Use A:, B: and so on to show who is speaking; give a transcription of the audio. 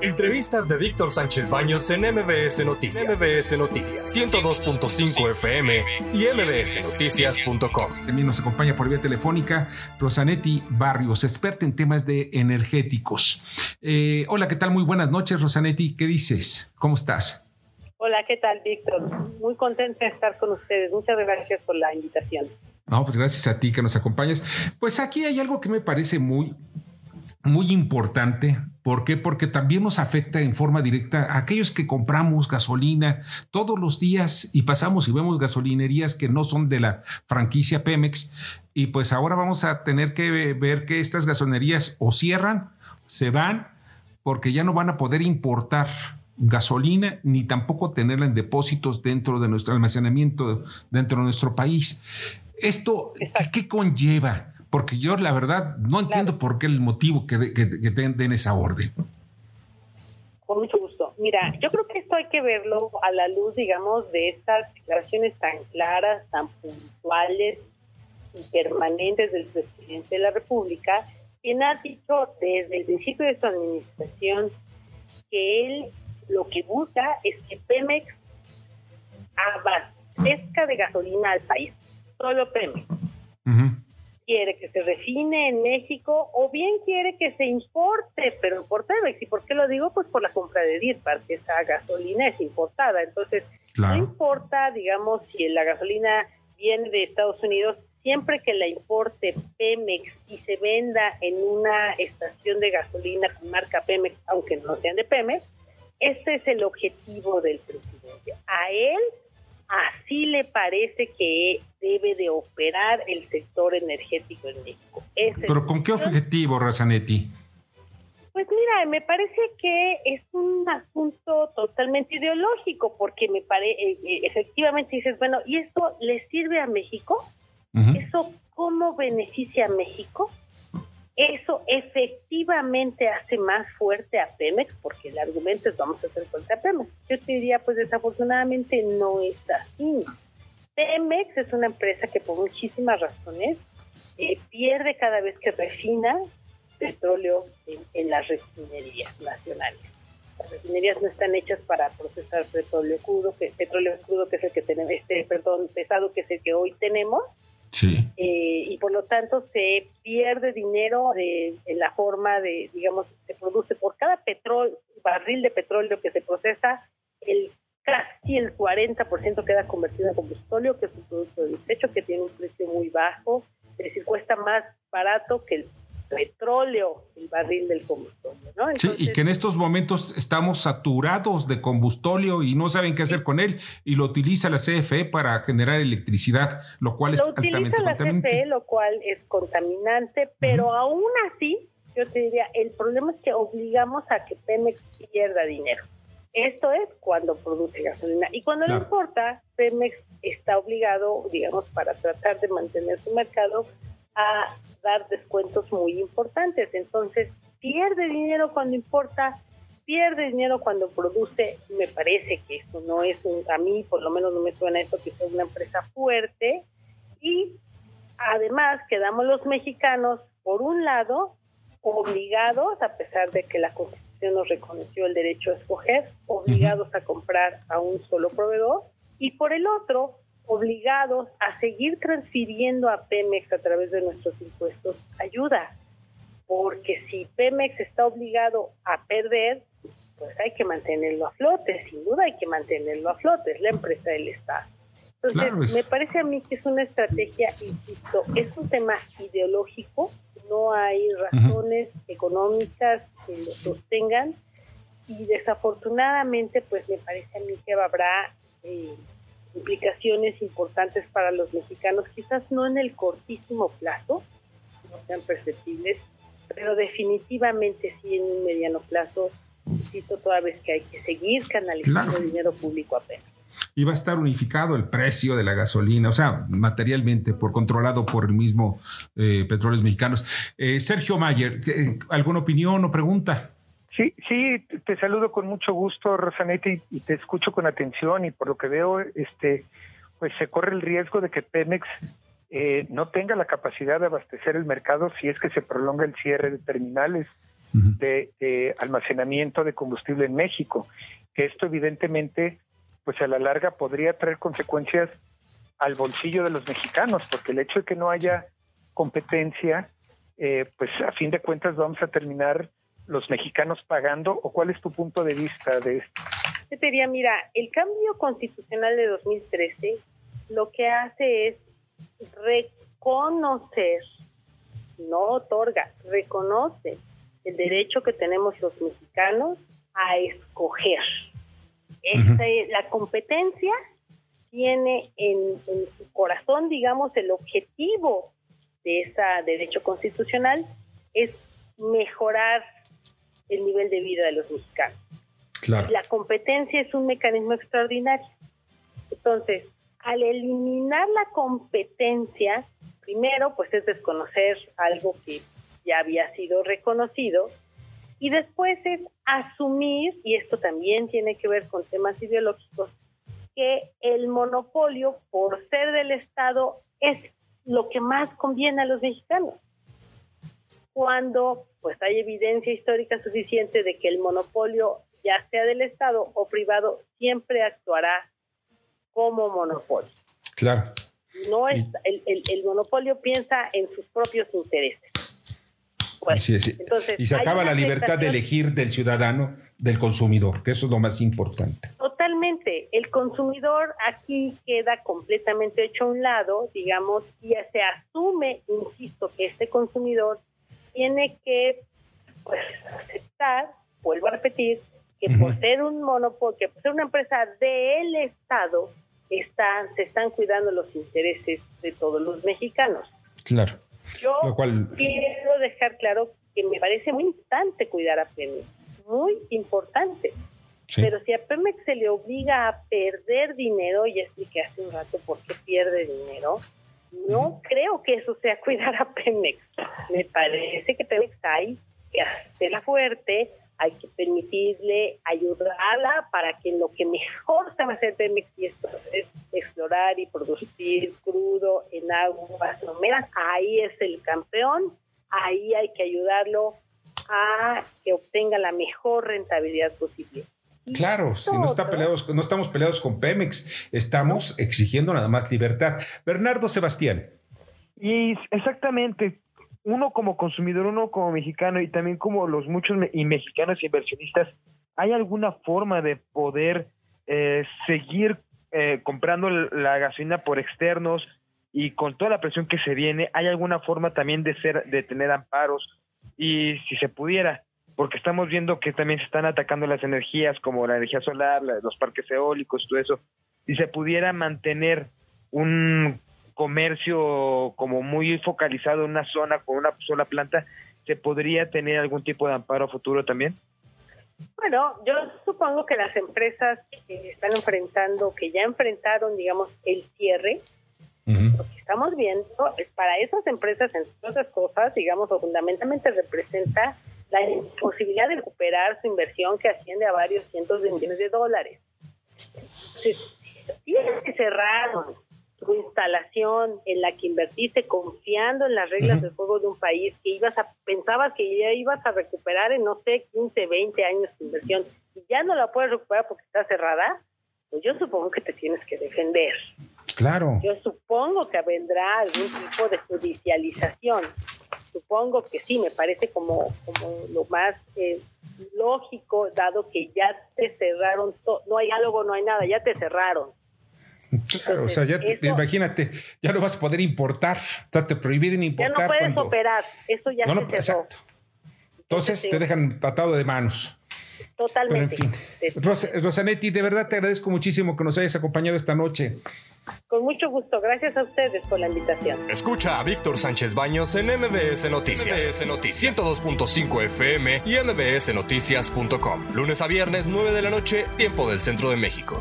A: Entrevistas de Víctor Sánchez Baños en MBS Noticias. MBS Noticias. 102.5 FM y mbsnoticias.com.
B: También nos acompaña por vía telefónica Rosanetti Barrios, experta en temas de energéticos. Eh, hola, ¿qué tal? Muy buenas noches, Rosanetti. ¿Qué dices? ¿Cómo estás?
C: Hola, ¿qué tal, Víctor? Muy contenta de estar con ustedes. Muchas gracias por la invitación.
B: No, pues gracias a ti que nos acompañas. Pues aquí hay algo que me parece muy, muy importante. ¿Por qué? Porque también nos afecta en forma directa a aquellos que compramos gasolina todos los días y pasamos y vemos gasolinerías que no son de la franquicia Pemex y pues ahora vamos a tener que ver que estas gasolinerías o cierran, se van, porque ya no van a poder importar gasolina ni tampoco tenerla en depósitos dentro de nuestro almacenamiento dentro de nuestro país. ¿Esto qué conlleva? Porque yo la verdad no entiendo por qué el motivo que, que, den esa orden.
C: Con mucho gusto. Mira, yo creo que esto hay que verlo a la luz, digamos, de estas declaraciones tan claras, tan puntuales y permanentes del presidente de la República, quien ha dicho desde el principio de su administración que él lo que busca es que Pemex abastezca de gasolina al país, solo Pemex quiere que se refine en México o bien quiere que se importe, pero por Pemex. ¿Y por qué lo digo? Pues por la compra de Dirpa, que esa gasolina es importada. Entonces, no importa, digamos, si la gasolina viene de Estados Unidos, siempre que la importe Pemex y se venda en una estación de gasolina con marca Pemex, aunque no sean de Pemex, ese es el objetivo del presidente. A él así le parece que debe de operar el sector energético en México.
B: ¿Pero con qué objetivo, Razanetti?
C: Pues mira, me parece que es un asunto totalmente ideológico, porque me parece, eh, eh, efectivamente dices, bueno, ¿y esto le sirve a México? ¿Eso cómo beneficia a México? Eso efectivamente hace más fuerte a Pemex, porque el argumento es vamos a hacer contra Pemex. Yo te diría, pues desafortunadamente no es así. Pemex es una empresa que por muchísimas razones eh, pierde cada vez que refina petróleo en, las refinerías nacionales. Las refinerías no están hechas para procesar petróleo crudo, que petróleo crudo que es el que tenemos, este, perdón, pesado que es el que hoy tenemos, eh, y por lo tanto se pierde dinero en la forma de, digamos, se produce por cada petróleo, barril de petróleo que se procesa, el casi el 40% queda convertido en combustible, que es un producto de desecho que tiene un precio muy bajo, es decir, cuesta más barato que el petróleo, el barril del combustible. ¿no?
B: sí, y que en estos momentos estamos saturados de combustible y no saben qué hacer con él y lo utiliza la CFE para generar electricidad, lo cual es altamente
C: utiliza la CFE, lo cual es contaminante, pero aún así, yo te diría, el problema es que obligamos a que Pemex pierda dinero. Esto es cuando produce gasolina. Y cuando lo importa, Pemex está obligado, digamos, para tratar de mantener su mercado, a dar descuentos muy importantes. Entonces, pierde dinero cuando importa, pierde dinero cuando produce. Me parece que eso no es un, a mí por lo menos no me suena eso que es una empresa fuerte. Y además quedamos los mexicanos, por un lado, obligados, a pesar de que la Constitución nos reconoció el derecho a escoger, obligados a comprar a un solo proveedor, y por el otro, obligados a seguir transfiriendo a Pemex a través de nuestros impuestos ayuda. Porque si Pemex está obligado a perder, pues hay que mantenerlo a flote, sin duda hay que mantenerlo a flote, es la empresa del Estado. Entonces, me parece a mí que es una estrategia, insisto, es un tema ideológico, no hay razones económicas que lo sostengan y desafortunadamente, pues me parece a mí que habrá eh, implicaciones importantes para los mexicanos, quizás no en el cortísimo plazo, no sean perceptibles, pero definitivamente sí en un mediano plazo, insisto toda vez que hay que seguir canalizando dinero público apenas.
B: Y va a estar unificado el precio de la gasolina, o sea, materialmente, por controlado por el mismo eh, Petróleos Mexicanos. Eh, Sergio Mayer, ¿alguna opinión o pregunta?
D: Sí, sí, te saludo con mucho gusto, Rosanetti, y te escucho con atención y por lo que veo, este, pues se corre el riesgo de que Pemex eh, no tenga la capacidad de abastecer el mercado si es que se prolonga el cierre de terminales de, almacenamiento de combustible en México, que esto evidentemente, pues a la larga podría traer consecuencias al bolsillo de los mexicanos, porque el hecho de que no haya competencia, eh, pues a fin de cuentas vamos a terminar los mexicanos pagando, o cuál es tu punto de vista de esto?
C: Yo te diría, mira, el cambio constitucional de 2013 lo que hace es reconocer, no otorga, reconoce el derecho que tenemos los mexicanos a escoger. Este, la competencia tiene en, en, su corazón, digamos, el objetivo de ese derecho constitucional es mejorar el nivel de vida de los mexicanos. Claro. La competencia es un mecanismo extraordinario. Entonces, al eliminar la competencia, primero, pues es desconocer algo que ya había sido reconocido, y después es asumir, y esto también tiene que ver con temas ideológicos, que el monopolio, por ser del Estado, es lo que más conviene a los mexicanos. Cuando pues hay evidencia histórica suficiente de que el monopolio, ya sea del Estado o privado, siempre actuará como monopolio.
B: Claro.
C: No es, el, el, monopolio piensa en sus propios intereses.
B: y se acaba la libertad de elegir del ciudadano, del consumidor, que eso es lo más importante.
C: Totalmente. El consumidor aquí queda completamente hecho a un lado, digamos, y se asume, insisto, que este consumidor tiene que pues, aceptar, vuelvo a repetir, que por ser un monopolio, que por ser una empresa del Estado, están, se están cuidando los intereses de todos los mexicanos.
B: Claro.
C: Yo quiero dejar claro que me parece muy importante cuidar a Pemex, muy importante. Pero si a Pemex se le obliga a perder dinero, ya expliqué hace un rato por qué pierde dinero, no creo que eso sea cuidar a Pemex. Me parece que Pemex hay que hacerla fuerte, hay que permitirle ayudarla para que lo que mejor sabe hacer Pemex y esto es explorar y producir crudo en aguas someras, ahí es el campeón, ahí hay que ayudarlo a que obtenga la mejor rentabilidad posible.
B: Claro, si no, está peleados, no estamos peleados con Pemex, estamos exigiendo nada más libertad. Bernardo Sebastián.
E: Y exactamente, uno como consumidor, uno como mexicano y también como los muchos y mexicanos inversionistas, ¿hay alguna forma de poder eh, seguir eh, comprando la gasolina por externos y con toda la presión que se viene, ¿hay alguna forma también de ser de tener amparos y si se pudiera porque estamos viendo que también se están atacando las energías como la energía solar, los parques eólicos, todo eso. Si se pudiera mantener un comercio como muy focalizado en una zona con una sola planta, ¿se podría tener algún tipo de amparo futuro también?
C: Bueno, yo supongo que las empresas que están enfrentando, que ya enfrentaron, digamos, el cierre, lo que estamos viendo es para esas empresas, entre otras cosas, digamos, fundamentalmente representa la imposibilidad de recuperar su inversión que asciende a varios cientos de millones de dólares. Si, que cerraron su instalación en la que invertiste confiando en las reglas del juego de un país que ibas a pensabas que ya ibas a recuperar en no sé 15, 20 años de inversión y ya no la puedes recuperar porque está cerrada, pues yo supongo que te tienes que defender.
B: Claro.
C: Yo supongo que vendrá algún tipo de judicialización supongo que sí, me parece como, como lo más eh, lógico, dado que ya te cerraron, no hay diálogo, no hay nada, ya te cerraron.
B: Claro, o sea, ya imagínate, ya no vas a poder importar, o te prohíben importar.
C: Ya no puedes operar, eso ya se Exacto.
B: Entonces, te dejan atado de manos.
C: Totalmente.
B: en fin. Rosanetti, de verdad te agradezco muchísimo que nos hayas acompañado esta noche.
C: Con mucho gusto. Gracias a ustedes por la invitación.
A: Escucha a Víctor Sánchez Baños en MBS Noticias. MBS Noticias 102.5 FM y MBSNoticias.com. Lunes a viernes, 9 de la noche, tiempo del centro de México.